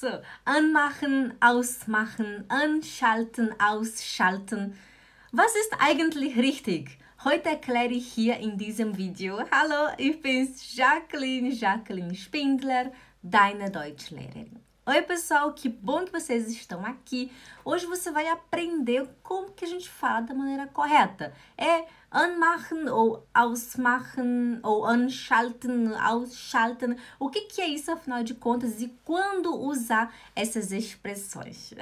So, anmachen, ausmachen, anschalten, ausschalten. Was ist eigentlich richtig? Heute erkläre ich hier in diesem Video. Hallo, ich bin's Jacqueline, Jacqueline Spindler, deine Deutschlehrerin. Oi, pessoal, que bom que vocês estão aqui. Hoje você vai aprender como que a gente fala da maneira correta. É anmachen ou ausmachen ou anschalten, ausschalten. O que, que é isso, afinal de contas, e quando usar essas expressões?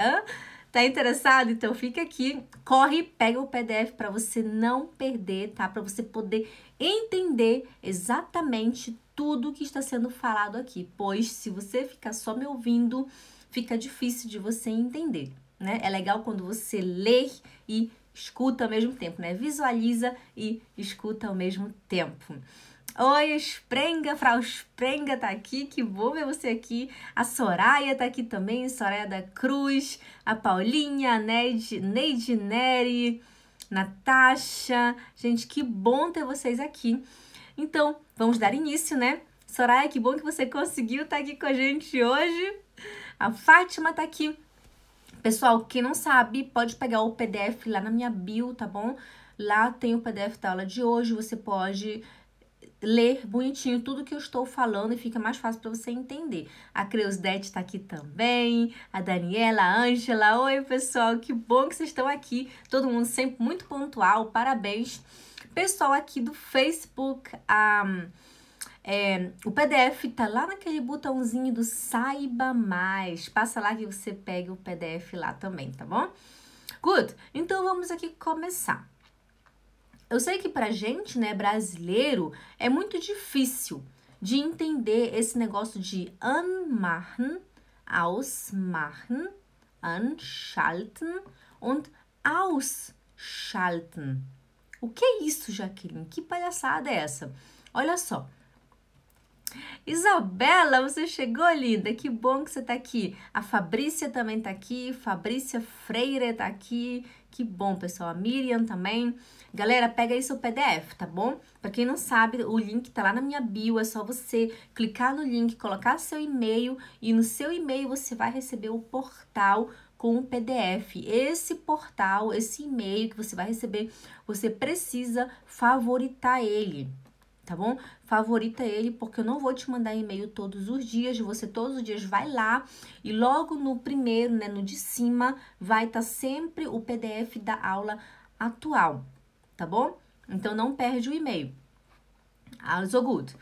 Tá interessado? Então fica aqui, corre, pega o PDF para você não perder, tá? Para você poder entender exatamente tudo que está sendo falado aqui, pois se você ficar só me ouvindo, fica difícil de você entender, né? É legal quando você lê e escuta ao mesmo tempo, né? Visualiza e escuta ao mesmo tempo. Oi, Sprenga, Frau Sprenga tá aqui, que bom ver você aqui. A Soraya tá aqui também, Soraya da Cruz, a Paulinha, a Neide, Neide Neri, Natasha. Gente, que bom ter vocês aqui. Então, vamos dar início, né? Soraya, que bom que você conseguiu estar tá aqui com a gente hoje. A Fátima tá aqui. Pessoal, quem não sabe, pode pegar o PDF lá na minha bio, tá bom? Lá tem o PDF da aula de hoje, você pode ler bonitinho tudo que eu estou falando e fica mais fácil para você entender. A Creusdete está aqui também, a Daniela, a Ângela. Oi, pessoal, que bom que vocês estão aqui. Todo mundo sempre muito pontual, parabéns. Pessoal aqui do Facebook, um, é, o PDF tá lá naquele botãozinho do Saiba Mais. Passa lá que você pega o PDF lá também, tá bom? Good, então vamos aqui começar. Eu sei que pra gente, né, brasileiro, é muito difícil de entender esse negócio de anmachen, ausmachen, anschalten und ausschalten. O que é isso, Jaqueline? Que palhaçada é essa? Olha só. Isabela, você chegou, linda. Que bom que você tá aqui. A Fabrícia também tá aqui. Fabrícia Freire tá aqui. Que bom, pessoal. A Miriam também. Galera, pega aí seu PDF, tá bom? Para quem não sabe, o link tá lá na minha bio, é só você clicar no link, colocar seu e-mail e no seu e-mail você vai receber o portal com o PDF. Esse portal, esse e-mail que você vai receber, você precisa favoritar ele, tá bom? Favorita ele porque eu não vou te mandar e-mail todos os dias, você todos os dias vai lá e logo no primeiro, né, no de cima, vai estar tá sempre o PDF da aula atual tá bom? Então não perde o e-mail. Also gut.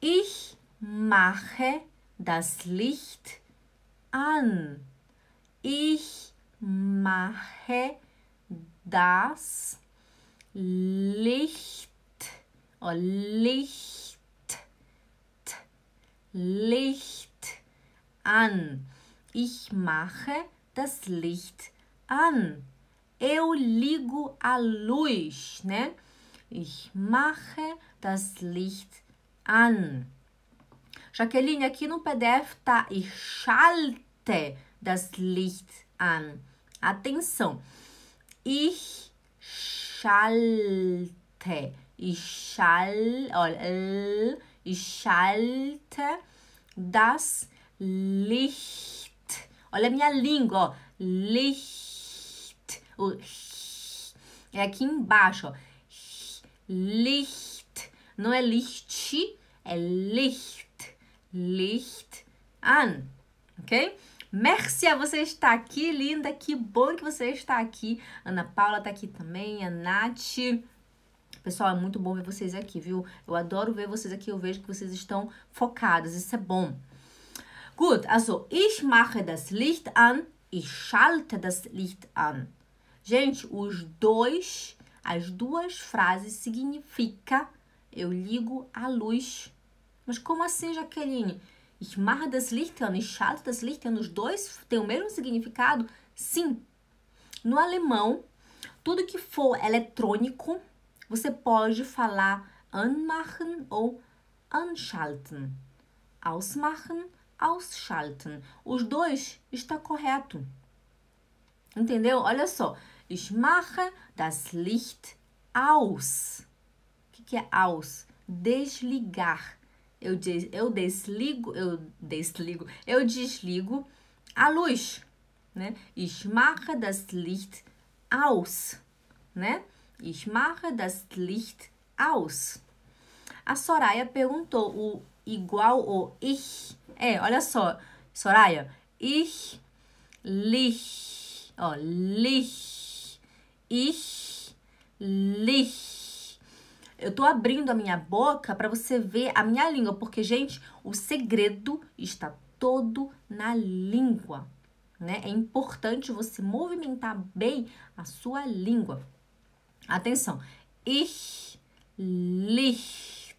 Ich mache das Licht an. Ich mache das Licht. Oh, Licht. Licht an. Ich mache das Licht an. Eu ligo a luz, né? Ich mache das Licht an. Jaqueline, aqui no PDF tá ich schalte das Licht an. Atenção. Ich schalte. Ich schalte, olha, schalte das Licht. Olha a minha língua, ó. Licht o é aqui embaixo, ó. Licht. Não é Licht, é Licht. Licht an. Ok? Mércia, você está aqui, linda. Que bom que você está aqui. Ana Paula está aqui também, a Nath. Pessoal, é muito bom ver vocês aqui, viu? Eu adoro ver vocês aqui. Eu vejo que vocês estão focadas. Isso é bom. Gut, also ich mache das Licht an. Ich schalte das Licht an. Gente, os dois, as duas frases significa eu ligo a luz. Mas como assim, Jaqueline? Ich mache das Licht an, ich schalte das Licht an. Os dois têm o mesmo significado? Sim. No alemão, tudo que for eletrônico, você pode falar anmachen ou anschalten. Ausmachen, ausschalten. Os dois está correto. Entendeu? Olha só. Ich mache das Licht aus. O que, que é aus? Desligar. Eu, des, eu desligo, eu desligo, eu desligo a luz, né? Ich mache das Licht aus, né? Ich mache das Licht aus. A Soraya perguntou o igual o ich. É, olha só, Soraya, ich, lich, ó, lich, ich, lich. Eu tô abrindo a minha boca para você ver a minha língua, porque, gente, o segredo está todo na língua, né? É importante você movimentar bem a sua língua. Atenção. Ich, Licht,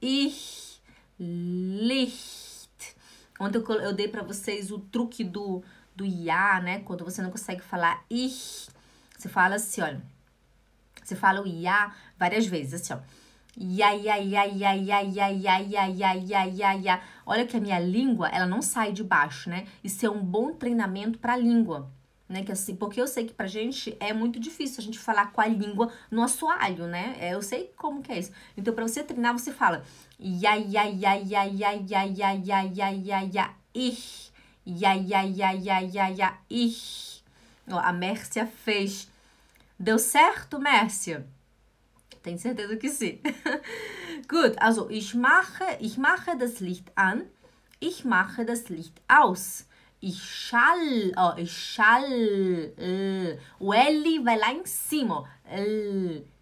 ich, Licht. Ontem eu, eu dei para vocês o truque do, do ia, né? Quando você não consegue falar ich, você fala assim, olha. Você fala o ia várias vezes, assim, ó. Ya, ya, ya, ya, ya, ya, ya, ya, ya, ya, ya, ya. Olha que a minha língua, ela não sai de baixo, né? Isso é um bom treinamento para a língua, né? Que assim, porque eu sei que pra gente é muito difícil a gente falar com a língua no assoalho, né? É, eu sei como que é isso. Então, para você treinar, você fala ya, ya, ya, ya, ya, ya, ya, ya, ya, ya, ya, ich. Ya, ya, ya, ya, ya, ya, ich. Ó, a Mércia fez. Deu certo, Mércia? Tenho certeza que sim. Gut, also ich mache, ich mache das Licht an, ich mache das Licht aus. Schall, ó. Uh, o L vai lá em cima, ó.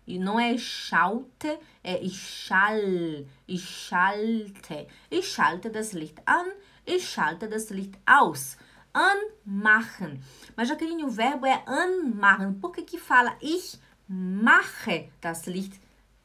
E não é schalte, é ich schalte. Ich schalte das Licht an, ich schalte das Licht aus. Anmachen. Mas, Jaqueline, o verbo é anmachen. Por que que fala ich mache das Licht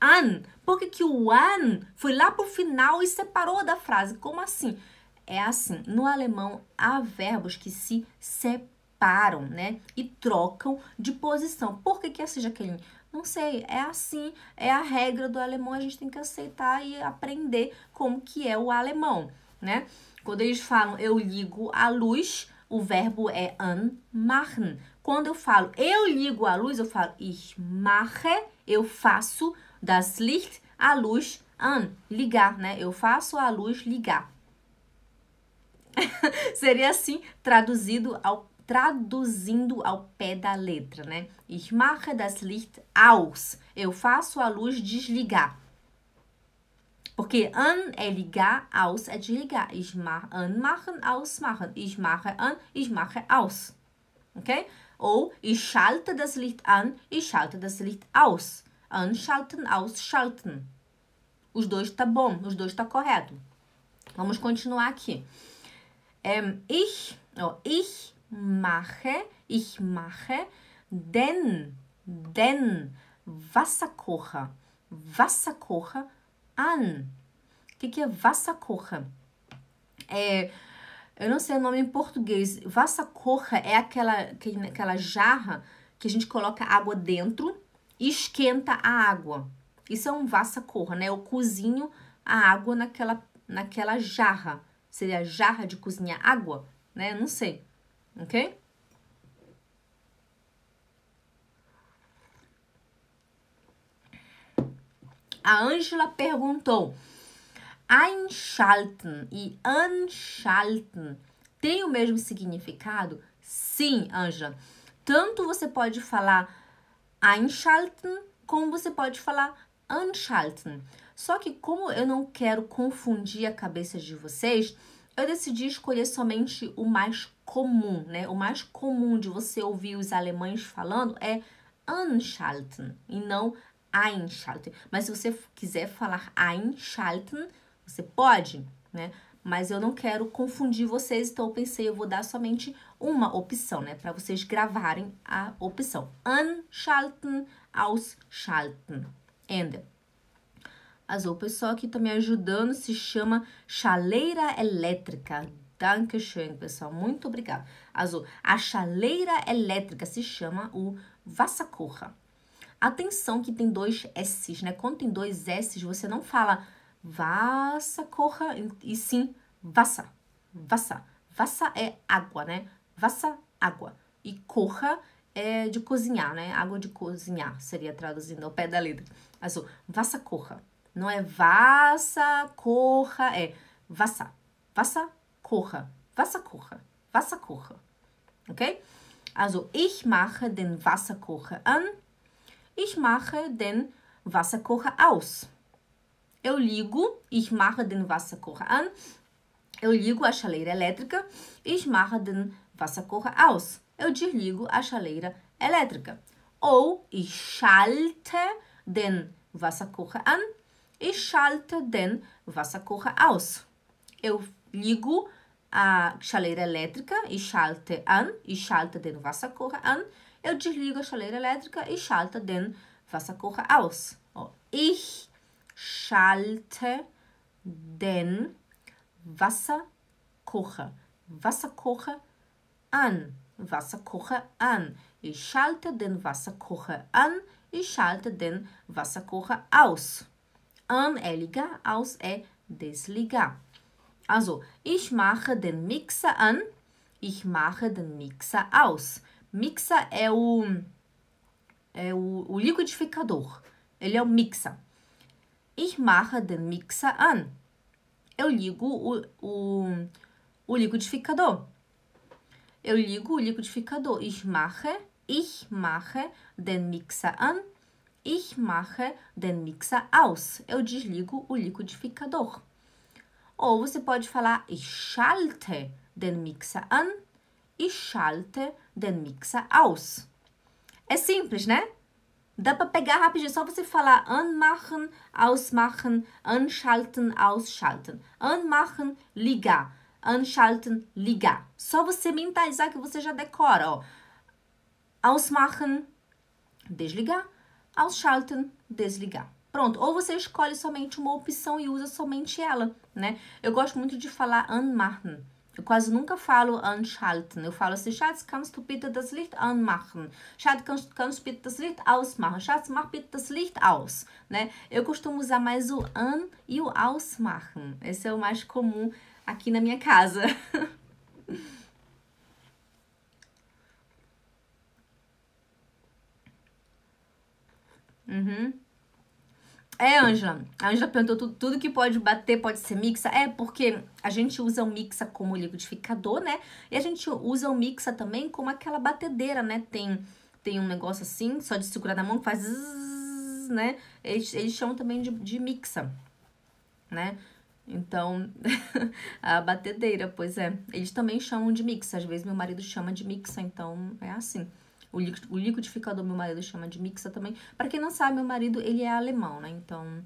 an. Por que, que o an foi lá pro final e separou da frase? Como assim? É assim, no alemão há verbos que se separam, né? E trocam de posição. Por que, que é assim, Jaqueline? Não sei, é assim, é a regra do alemão, a gente tem que aceitar e aprender como que é o alemão, né? Quando eles falam eu ligo a luz, o verbo é anmachen. Quando eu falo eu ligo a luz, eu falo ich mache, eu faço das Licht a luz an, ligar, né? Eu faço a luz ligar. Seria assim traduzido ao traduzindo ao pé da letra, né? Ich mache das Licht aus. Eu faço a luz desligar. Porque an é ligar, aus é desligar. Ich mache anmachen, ausmachen. Ich mache an, ich mache aus. Ok? Ou ich schalte das Licht an, ich schalte das Licht aus. Anschalten, ausschalten. Os dois tá bom, os dois tá correto. Vamos continuar aqui. Ähm, ich, oh, ich mache, ich mache den, den Wasserkocher, Wasserkocher an. O que, que é Wasserkocher? É eu não sei o nome em português. Vassacorra é aquela, aquela jarra que a gente coloca água dentro e esquenta a água. Isso é um vassacorra, né? Eu cozinho a água naquela, naquela jarra. Seria jarra de cozinhar água, né? Não sei. Ok? A Ângela perguntou: einschalten e anschalten têm o mesmo significado? Sim, Anja. Tanto você pode falar einschalten como você pode falar anschalten. Só que como eu não quero confundir a cabeça de vocês, eu decidi escolher somente o mais comum, né? O mais comum de você ouvir os alemães falando é anschalten e não einschalten. Mas se você quiser falar einschalten, você pode, né? Mas eu não quero confundir vocês, então eu pensei, eu vou dar somente uma opção, né? Para vocês gravarem a opção. Anschalten, ausschalten. Ende. Also, o pessoal que tá me ajudando se chama chaleira elétrica. Dankeschön, pessoal. Muito obrigada. Also, a chaleira elétrica se chama o Wasserkocher. Atenção que tem dois S's, né? Quando tem dois S's, você não fala Wasserkocher e sim Wasser. Wasser. Wasser é água, né? Wasser, água. E kocha é de cozinhar, né? Água de cozinhar, seria traduzindo ao pé da letra. Also, Wasserkocher. Não é Wasser kocher, é Wasser. Wasser kocher. Wasser kocher. Wasser kocher. Okay? Also ich mache den Wasserkocher an. Ich mache den Wasserkocher aus. Eu ligo, ich mache den Wasserkocher an. Eu ligo a chaleira elétrica. Ich mache den Wasserkocher aus. Eu desligo a chaleira elétrica. Ou ich schalte den Wasserkocher an. Ich schalte den Wasserkocher aus. Eu ligo a chaleira elétrica e schalte an. Ich schalte den Wasserkocher an. Eu desligo a chaleira elétrica e schalte den Wasserkocher aus. Ich schalte den Wasserkocher. Wasserkocher an. Wasserkocher an. Ich schalte den Wasserkocher an. Ich schalte den Wasserkocher aus. An é ligar, aus é desligar. Also, ich mache den Mixer an. Ich mache den Mixer aus. Mixer é o, é o, o liquidificador. Ele é o mixer. Ich mache den Mixer an. Eu ligo o, o, o liquidificador. Eu ligo o liquidificador. Ich mache, ich mache den Mixer an. Ich mache den Mixer aus. Eu desligo o liquidificador. Ou você pode falar ich schalte den Mixer an. Ich schalte den Mixer aus. É simples, né? Dá para pegar rapidinho, só você falar anmachen, ausmachen, anschalten, ausschalten. Anmachen, ligar. Anschalten, ligar. Só você mentalizar que você já decora, ó. Ausmachen, desligar. Ausschalten, desligar. Pronto, ou você escolhe somente uma opção e usa somente ela, né? Eu gosto muito de falar anmachen. Eu quase nunca falo anschalten. Eu falo assim, Schatz, kannst du bitte das Licht anmachen? Schatz, kannst, kannst du bitte das Licht ausmachen? Schatz, mach bitte das Licht aus. Né? Eu costumo usar mais o an e o ausmachen. Esse é o mais comum aqui na minha casa. uhum. É, Ângela. A Ângela perguntou tudo, tudo que pode bater pode ser mixa. É, porque a gente usa o mixa como liquidificador, né? E a gente usa o mixa também como aquela batedeira, né? Tem, tem um negócio assim, só de segurar na mão, que faz zzz, né? Eles, eles chamam também de, de mixa, né? Então, a batedeira, pois é. Eles também chamam de mixa. Às vezes meu marido chama de mixa, então é assim. O, liquidificador meu marido chama de mixa também. Para quem não sabe, meu marido, ele é alemão, né? Então,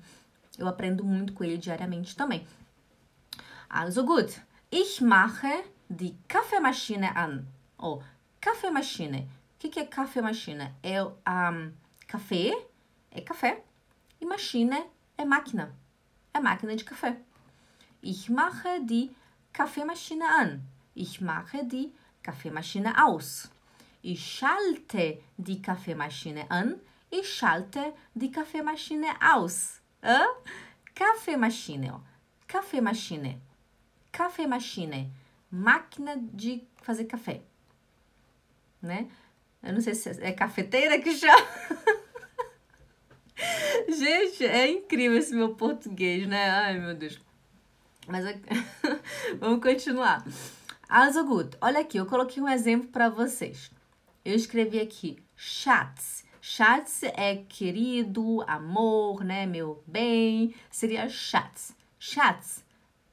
eu aprendo muito com ele diariamente também. Also gut. Ich mache die Kaffeemaschine an. Oh, Kaffeemaschine. O que, que é Kaffeemaschine? É um, café, é café. E machine é máquina. É máquina de café. Ich mache die Kaffeemaschine an. Ich mache die Kaffeemaschine aus. Schalte die Kaffeemaschine an. Ich schalte die Kaffeemaschine aus. Hã? Kaffeemaschine, ó. Kaffeemaschine. Kaffeemaschine. Máquina de fazer café. Né? Eu não sei se é cafeteira que chama. Gente, é incrível esse meu português, né? Ai, meu Deus. Mas vamos continuar. Also gut, olha aqui, eu coloquei um exemplo para vocês. Eu escrevi aqui Schatz. Schatz é querido, amor, né? Meu bem. Seria Schatz. Schatz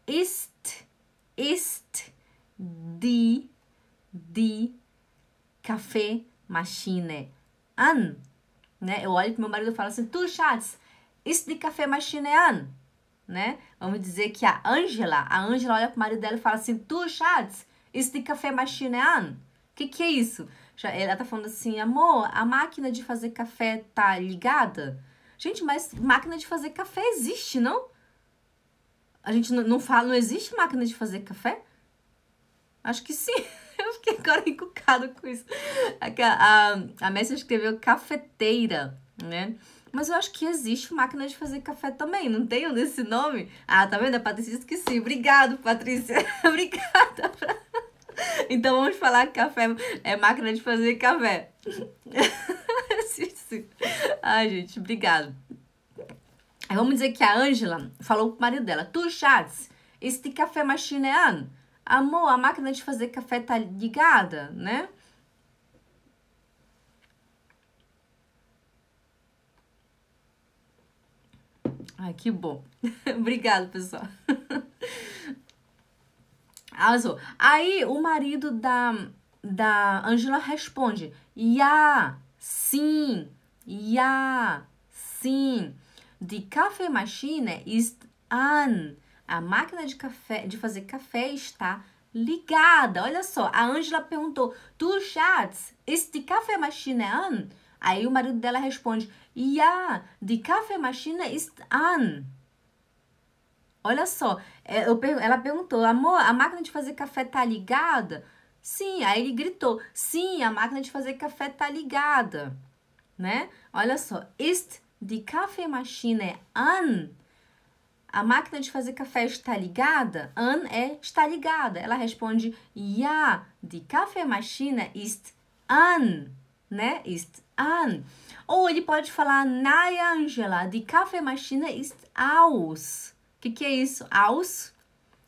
ist, ist die, die Kaffeemaschine an. Né? Eu olho pro meu marido e falo assim, tu, Schatz, ist die Kaffeemaschine an. Né? Vamos dizer que a Angela, a Angela olha pro marido dela e fala assim, tu, Schatz, ist die Kaffeemaschine an. O que, que é isso? Já, ela tá falando assim, amor, a máquina de fazer café tá ligada? Gente, mas máquina de fazer café existe, não? A gente não, fala, não existe máquina de fazer café? Acho que sim. Eu fiquei agora encucada com isso. A, a, a Messi escreveu cafeteira, né? Mas eu acho que existe máquina de fazer café também, não tem nesse nome? Ah, tá vendo? A Patrícia sim. Obrigado, Patrícia. Obrigada. Então vamos falar que café é máquina de fazer café. Ai, gente, obrigado. Vamos dizer que a Ângela falou pro marido dela: Tu, Schatz, este café machine é an? Amor, a máquina de fazer café tá ligada, né? Ai, que bom. Obrigado, pessoal. Also, aí o marido da, da Angela responde: Ja, sim, ja, sim. Die Kaffeemaschine ist an. A máquina de café, de fazer café está ligada. Olha só, a Angela perguntou: Tu, Schatz, ist die Kaffeemaschine an? Aí o marido dela responde: Ja, die Kaffeemaschine ist an. Olha só, é, ela perguntou, amor, a máquina de fazer café tá ligada? Sim, aí ele gritou, sim, a máquina de fazer café tá ligada, né? Olha só, ist die Kaffeemaschine an? A máquina de fazer café está ligada? An é está ligada. Ela responde, ja, die Kaffeemaschine ist an, né? Ist an. Ou ele pode falar, nein, Angela, die Kaffeemaschine ist aus que, que é isso? Aus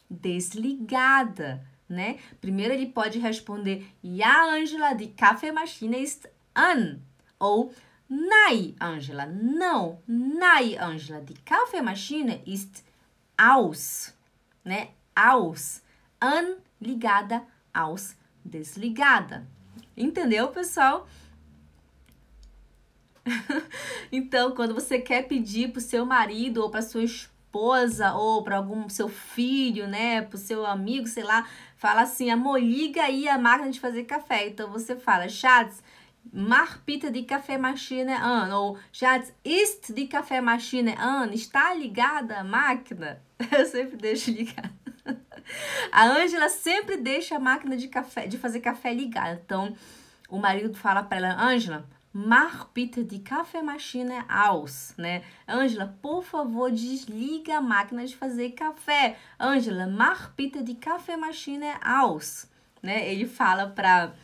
desligada, né? Primeiro ele pode responder Ja, Angela, die Kaffeemaschine ist an. Ou Nein, Angela, não. Nein, Angela, die Kaffeemaschine ist aus, né? Aus. An ligada, aus desligada. Entendeu, pessoal? então, quando você quer pedir para o seu marido ou para sua esposa esposa ou para algum seu filho, né, para o seu amigo, sei lá, fala assim: amor, liga aí a máquina de fazer café. Então você fala, Schatz, mach bitte die Kaffeemaschine an. Ou Schatz, ist die Kaffeemaschine an? Está ligada a máquina? Eu sempre deixo ligada. A Ângela sempre deixa a máquina de café, de fazer café ligada. Então, o marido fala para ela, Ângela, Mach bitte die Kaffeemaschine aus, né? Ângela, por favor, desliga a máquina de fazer café. Ângela, mach bitte die Kaffeemaschine aus, né? Ele fala para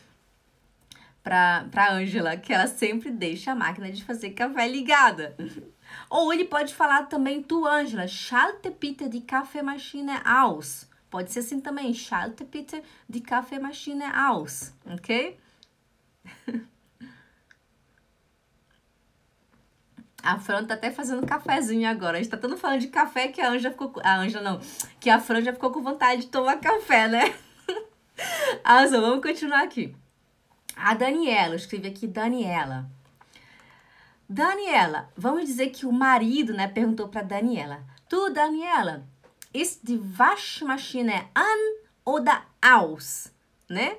para para Ângela que ela sempre deixa a máquina de fazer café ligada. Ou ele pode falar também tu, Ângela, schalte bitte die Kaffeemaschine aus. Pode ser assim também, schalte bitte die Kaffeemaschine aus, ok? A Fran tá até fazendo cafezinho agora. A gente tá todo falando de café que a Anja ficou. A Anja não. Que a Fran já ficou com vontade de tomar café, né? Arrasou, vamos continuar aqui. A Daniela, eu escrevi aqui Daniela. Daniela, vamos dizer que o marido, né, perguntou para Daniela: Tu, Daniela, ist die Waschmaschine an oder aus? Né?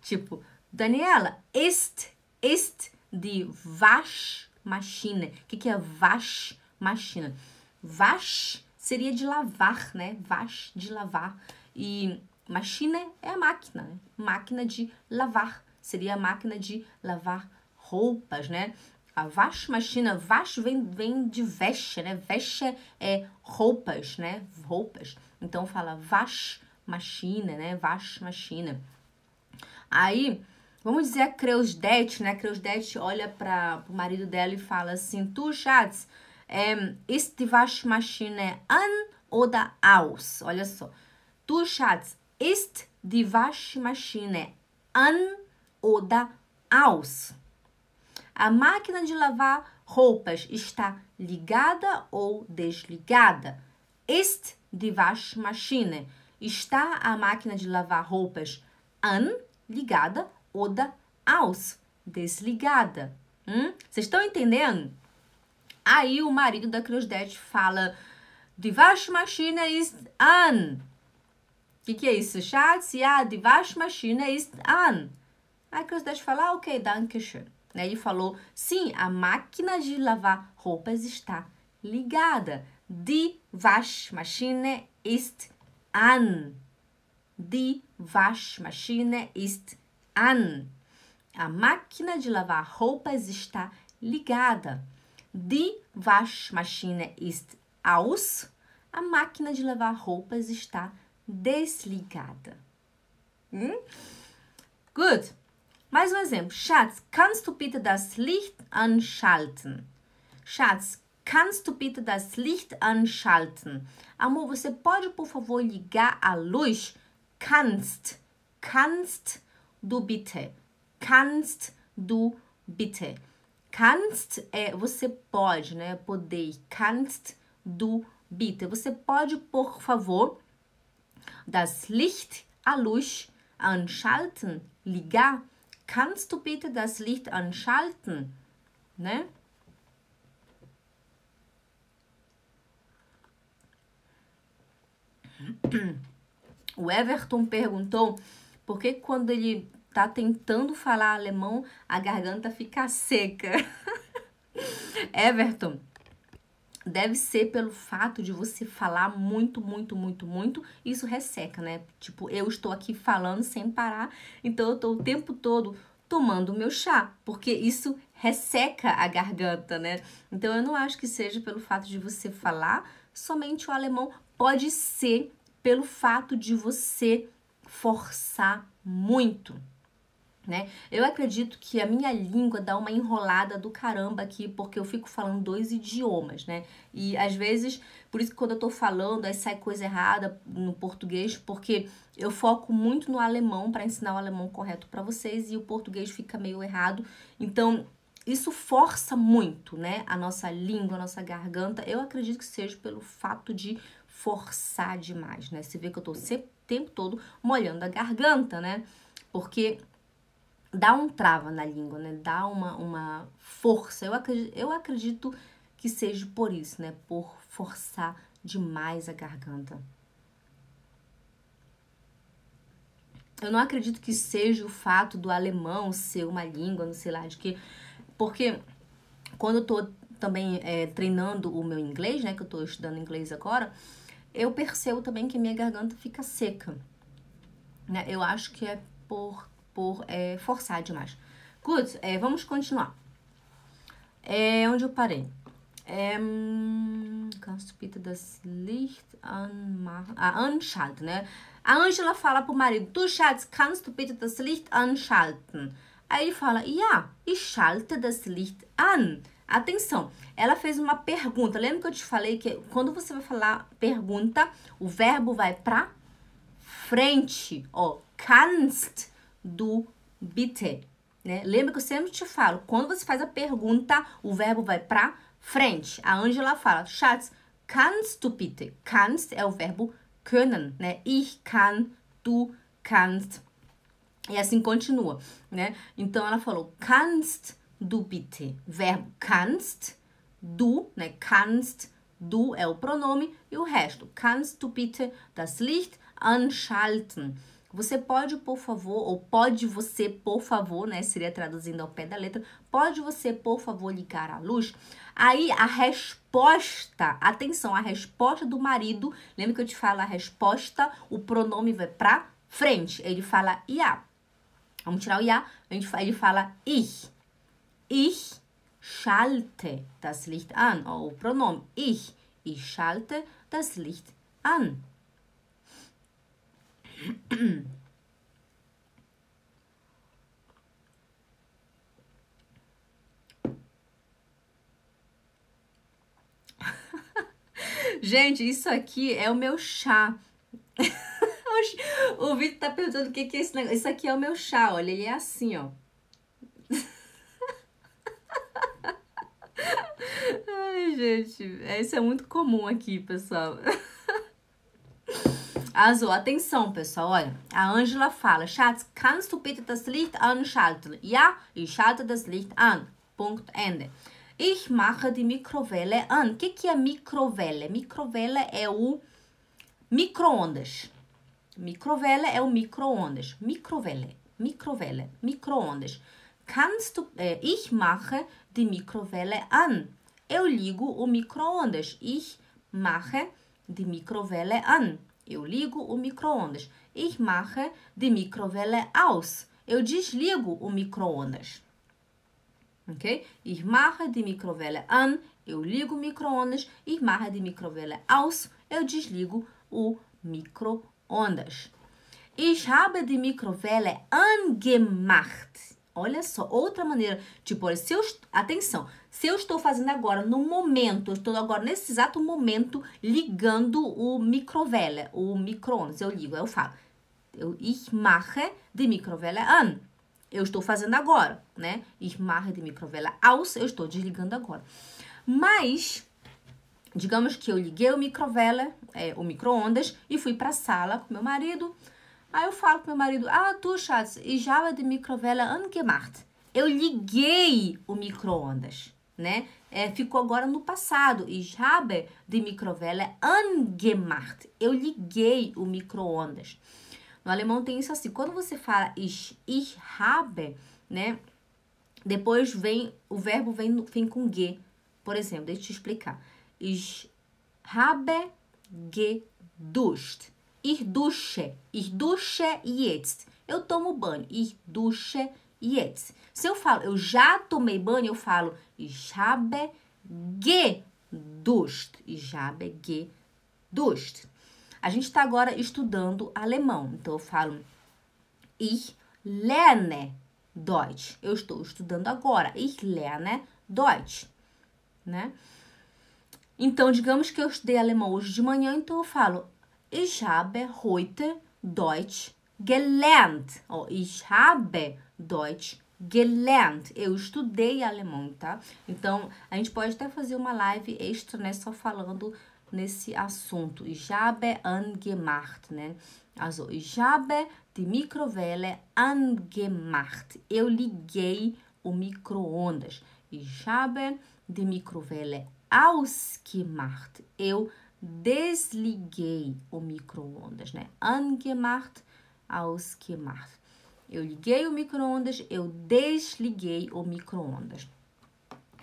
Tipo, Daniela, ist, ist die Waschmaschine machine. O que, que é vash machina? Vash seria de lavar, né? Vash de lavar. E machine é a máquina, né? Máquina de lavar. Seria a máquina de lavar roupas, né? A vash machina, vash vem, vem de veste, né? Veste é roupas, né? Roupas. Então fala vash machina, né? Vash machina. Aí Vamos dizer a Creusdete, né? Creusdete olha para o marido dela e fala assim: Tu, Schatz, ähm, ist die Waschmaschine an oder aus? Olha só. Tu, Schatz, ist die Waschmaschine an oder aus? A máquina de lavar roupas está ligada ou desligada? Ist die Waschmaschine? Está a máquina de lavar roupas an, ligada oder aus, desligada. Hum? Vocês estão entendendo? Aí o marido da Cruzdet fala: Die Waschmaschine ist an. O que, que é isso? Schatz, ja, die Waschmaschine ist an. Aí a Cruzdet fala: ah, Ok, danke schön. Né? Ele falou: Sim, a máquina de lavar roupas está ligada. Die Waschmaschine ist an. Die Waschmaschine ist an an. A máquina de lavar roupas está ligada. Die Waschmaschine ist aus. A máquina de lavar roupas está desligada. Hm? Gut. Mais um exemplo. Schatz, kannst du bitte das Licht anschalten? Schatz, Kannst du bitte das Licht anschalten? Amor, você pode, por favor, ligar a luz? Kannst. Kannst du bitte. Kannst du bitte. Kannst é você pode, né? Poder. Kannst du bitte. Você pode, por favor, das Licht, a luz, anschalten, ligar. Kannst du bitte das Licht anschalten? Né? O Everton perguntou por que quando ele tá tentando falar alemão, a garganta fica seca. Everton, deve ser pelo fato de você falar muito, muito, muito, muito, isso resseca, né? Tipo, eu estou aqui falando sem parar, então eu tô o tempo todo tomando meu chá, porque isso resseca a garganta, né? Então eu não acho que seja pelo fato de você falar somente o alemão, pode ser pelo fato de você forçar muito. Né? Eu acredito que a minha língua dá uma enrolada do caramba aqui, porque eu fico falando dois idiomas, né? E às vezes, por isso que quando eu tô falando, aí sai coisa errada no português, porque eu foco muito no alemão para ensinar o alemão correto para vocês e o português fica meio errado. Então, isso força muito, né? A nossa língua, a nossa garganta. Eu acredito que seja pelo fato de forçar demais, né? Você vê que eu tô o tempo todo molhando a garganta, né? Porque dá um trava na língua, né? Dá uma, uma força. Eu acredito, eu acredito que seja por isso, né? Por forçar demais a garganta. Eu não acredito que seja o fato do alemão ser uma língua, não sei lá de que. Porque quando eu tô também é, treinando o meu inglês, né? Que eu tô estudando inglês agora, eu percebo também que minha garganta fica seca. Né? Eu acho que é por por é, forçar demais. Good, é, vamos continuar. É, onde eu parei? Kannst du bitte das Licht anmachen? Ah, anschalten, né? A Angela fala pro marido, du Schatz, kannst du bitte das Licht anschalten? Aí ele fala, ja, ich schalte das Licht an. Atenção, ela fez uma pergunta. Lembra que eu te falei que quando você vai falar pergunta, o verbo vai pra frente. Ó, kannst do bitte. Né? Lembra que eu sempre te falo, quando você faz a pergunta, o verbo vai para frente. A Angela fala, Schatz, kannst du bitte? Kannst é o verbo können, né? Ich kann, du kannst. E assim continua, né? Então ela falou, kannst du bitte? Verbo kannst, du, né? Kannst, du é o pronome e o resto. Kannst du bitte das Licht anschalten? Você pode, por favor, ou pode você, por favor, né? Seria traduzindo ao pé da letra, pode você, por favor, ligar a luz? Aí a resposta, atenção, a resposta do marido, lembra que eu te falo a resposta, o pronome vai pra frente. Ele fala ja. Vamos tirar o ja, ele fala ich. Ich schalte das Licht an. O pronome ich. Ich schalte das Licht an. Gente, isso aqui é o meu chá. o Vitor tá perguntando o que, que é esse negócio. Isso aqui é o meu chá, olha, ele é assim, ó. Ai, gente, isso é muito comum aqui, pessoal. Azul, atenção, pessoal, olha. A Angela fala, Schatz, kannst du bitte das Licht anschalten? Ja, ich schalte das Licht an. Punkt, Ende. Ich mache die Mikrowelle an. O que, que é microvelle? Microvelle é o micro-ondas. Microvelle é o micro-ondas. Microvelle, Microvelle, micro-ondas. Kannst du, äh, ich mache die Mikrowelle an. Eu ligo o micro-ondas. Ich mache die Mikrowelle an. Eu ligo o micro-ondas. Ich mache die Mikrowelle aus. Eu desligo o micro-ondas. Ok? Ich mache die Mikrowelle an. Eu ligo o micro-ondas. Ich mache die Mikrowelle aus. Eu desligo o micro-ondas. Ich habe die Mikrowelle angemacht. Olha só, outra maneira. Tipo, olha, se eu. Atenção, se eu estou fazendo agora, no momento, eu estou agora nesse exato momento ligando o microvela, o micro-ondas. Eu ligo, eu falo. Eu, ich mache die an. Eu estou fazendo agora, né? Ich mache die aus. Eu estou desligando agora. Mas, digamos que eu liguei o microvela, é, o micro-ondas, e fui para a sala com meu marido. Aí eu falo pro meu marido, ah, tu, Schatz, ich habe die Mikrowelle angemacht. Eu liguei o micro-ondas, né? É, ficou agora no passado. Ich habe die Mikrowelle angemacht. Eu liguei o micro-ondas. No alemão tem isso assim, quando você fala ich, ich habe, né? Depois vem, o verbo vem, vem com ge. Por exemplo, deixa eu te explicar. Ich habe geduscht. Ich dusche. Ich dusche jetzt. Eu tomo banho. Ich dusche jetzt. Se eu falo, eu já tomei banho, eu falo ich habe geduscht. Ich habe geduscht. A gente está agora estudando alemão. Então eu falo ich lerne Deutsch. Eu estou estudando agora. Ich lerne Deutsch, né? Então, digamos que eu estudei alemão hoje de manhã, então eu falo Ich habe heute Deutsch gelernt. Oh, ich habe Deutsch gelernt. Eu estudei alemão, tá? Então, a gente pode até fazer uma live extra, né? Só falando nesse assunto. Ich habe angemacht, né? Also, ich habe die Mikrowelle angemacht. Eu liguei o micro-ondas. Ich habe die Mikrowelle ausgemacht. Eu desliguei o micro-ondas, né? Angemacht, ausgemacht. Eu liguei o micro-ondas, eu desliguei o micro-ondas.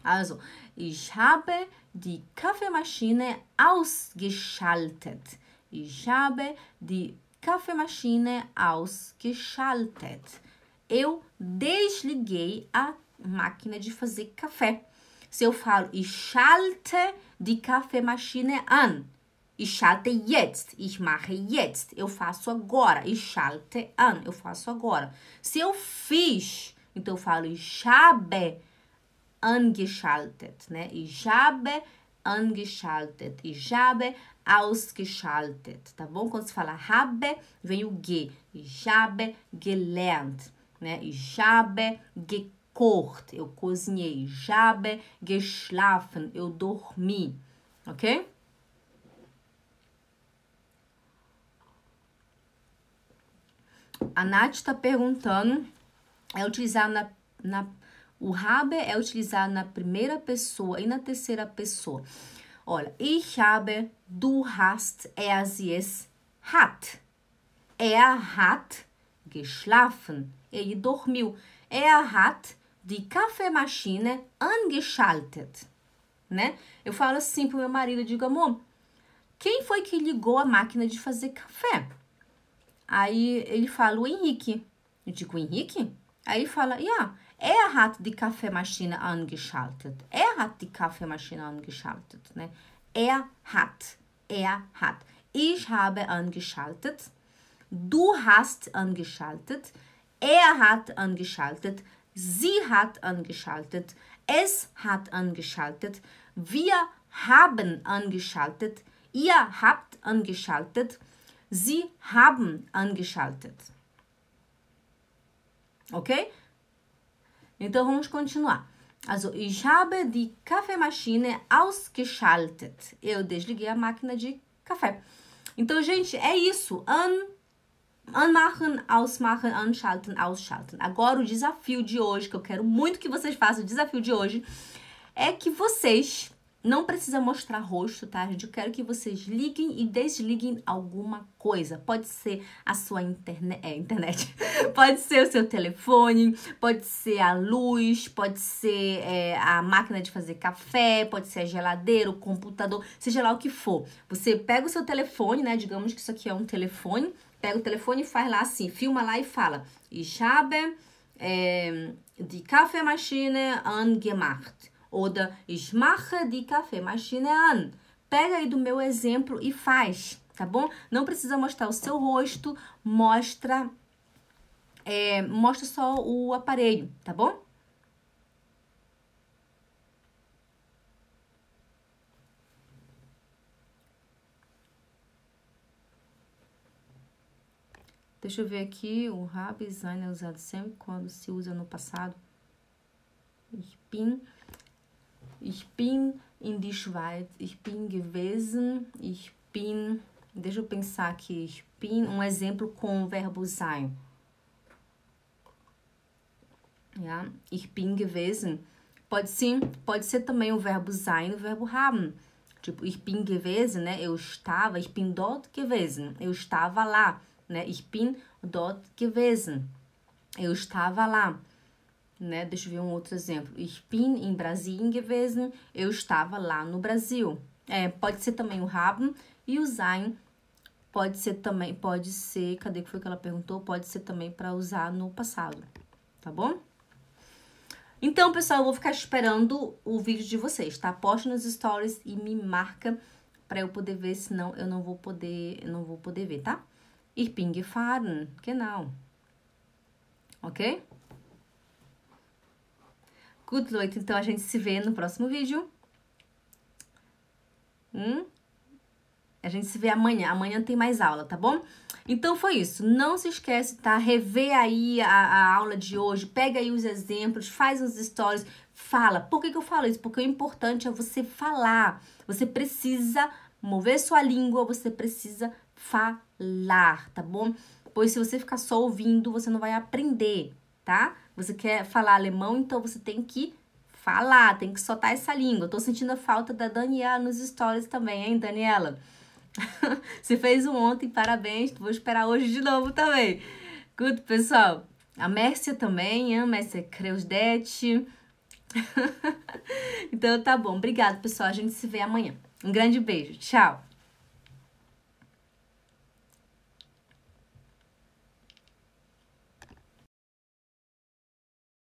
Also, ich habe die Kaffeemaschine ausgeschaltet. Ich habe die Kaffeemaschine ausgeschaltet. Eu desliguei a máquina de fazer café. Se eu falo, ich schalte die Kaffeemaschine an. Ich schalte jetzt. Ich mache jetzt. Eu faço agora. Ich schalte an. Eu faço agora. Se eu fiz, então eu falo ich habe angeschaltet, né? Ich habe angeschaltet. Ich habe ausgeschaltet, tá bom? Quando se fala habe, vem o ge. Ich habe gelernt, né? Ich habe gekocht. Eu cozinhei. Ich habe geschlafen. Eu dormi ok? A Nath está perguntando, é utilizado na, na o habe é utilizado na primeira pessoa e na terceira pessoa. Olha, ich habe, du hast, er, sie, es hat. Er hat geschlafen. Ele dormiu. Er hat die Kaffeemaschine angeschaltet né? Eu falo assim pro meu marido, digo, amor, quem foi que ligou a máquina de fazer café? Aí ele fala, o Henrique. Eu digo, Henrique? Aí ele fala, ja, er hat die Kaffeemaschine angeschaltet. Er hat die Kaffeemaschine angeschaltet, né? Er hat, er hat. Ich habe angeschaltet. Du hast angeschaltet. Er hat angeschaltet. Sie hat angeschaltet. Es hat angeschaltet. Wir haben angeschaltet. Ihr habt angeschaltet. Sie haben angeschaltet. Ok? Então vamos continuar. Also, ich habe die Kaffeemaschine ausgeschaltet. Eu desliguei a máquina de café. Então, gente, é isso. An, anmachen, ausmachen, anschalten, ausschalten. Agora, o desafio de hoje, que eu quero muito que vocês façam, o desafio de hoje é que vocês não precisa mostrar rosto, tá, gente? Eu quero que vocês liguem e desliguem alguma coisa. Pode ser a sua interne é, internet, pode ser o seu telefone, pode ser a luz, pode ser é, a máquina de fazer café, pode ser a geladeira, o computador, seja lá o que for. Você pega o seu telefone, né? Digamos que isso aqui é um telefone, pega o telefone e faz lá assim, filma lá e fala: Ich habe é, die Kaffeemaschine angemacht oder ich mache die Kaffeemaschine an. Pega aí do meu exemplo e faz, tá bom? Não precisa mostrar o seu rosto, mostra é, mostra só o aparelho, tá bom? Deixa eu ver aqui, o Rabesign é usado sempre quando se usa no passado. Bin, ich bin in die Schweiz, ich bin gewesen, ich bin... Deixa eu pensar aqui, ich bin, um exemplo com o verbo sein. Ja, ich bin gewesen. Pode sim, pode ser também o verbo sein, o verbo haben. Tipo, ich bin gewesen, né? Eu estava, ich bin dort gewesen. Eu estava lá né? Ich bin dort gewesen. Eu estava lá, né? Deixa eu ver um outro exemplo. Ich bin in Brasilien gewesen. Eu estava lá no Brasil. É, pode ser também o haben e o sein. Pode ser também, pode ser, cadê que foi que ela perguntou? Pode ser também para usar no passado, tá bom? Então, pessoal, eu vou ficar esperando o vídeo de vocês, tá? Poste nos stories e me marca para eu poder ver, senão eu não vou poder, eu não vou poder ver, tá? Ich bin gefahren. Genau. Ok? Good, Leute. Então, a gente se vê no próximo vídeo. Hum? A gente se vê amanhã. Amanhã tem mais aula, tá bom? Então, foi isso. Não se esquece, tá? Rever aí a, a aula de hoje. Pega aí os exemplos, faz uns stories, fala. Por que, que eu falo isso? Porque o importante é você falar. Você precisa mover sua língua, você precisa falar, tá bom? Pois se você ficar só ouvindo, você não vai aprender, tá? Você quer falar alemão, então você tem que falar, tem que soltar essa língua. tô sentindo a falta da Daniela nos stories também, hein, Daniela? você fez um ontem, parabéns. Vou esperar hoje de novo também. Good, pessoal. A Mércia também, a Mércia Creusdete. então tá bom. Obrigado, pessoal. A gente se vê amanhã. Um grande beijo. Tchau.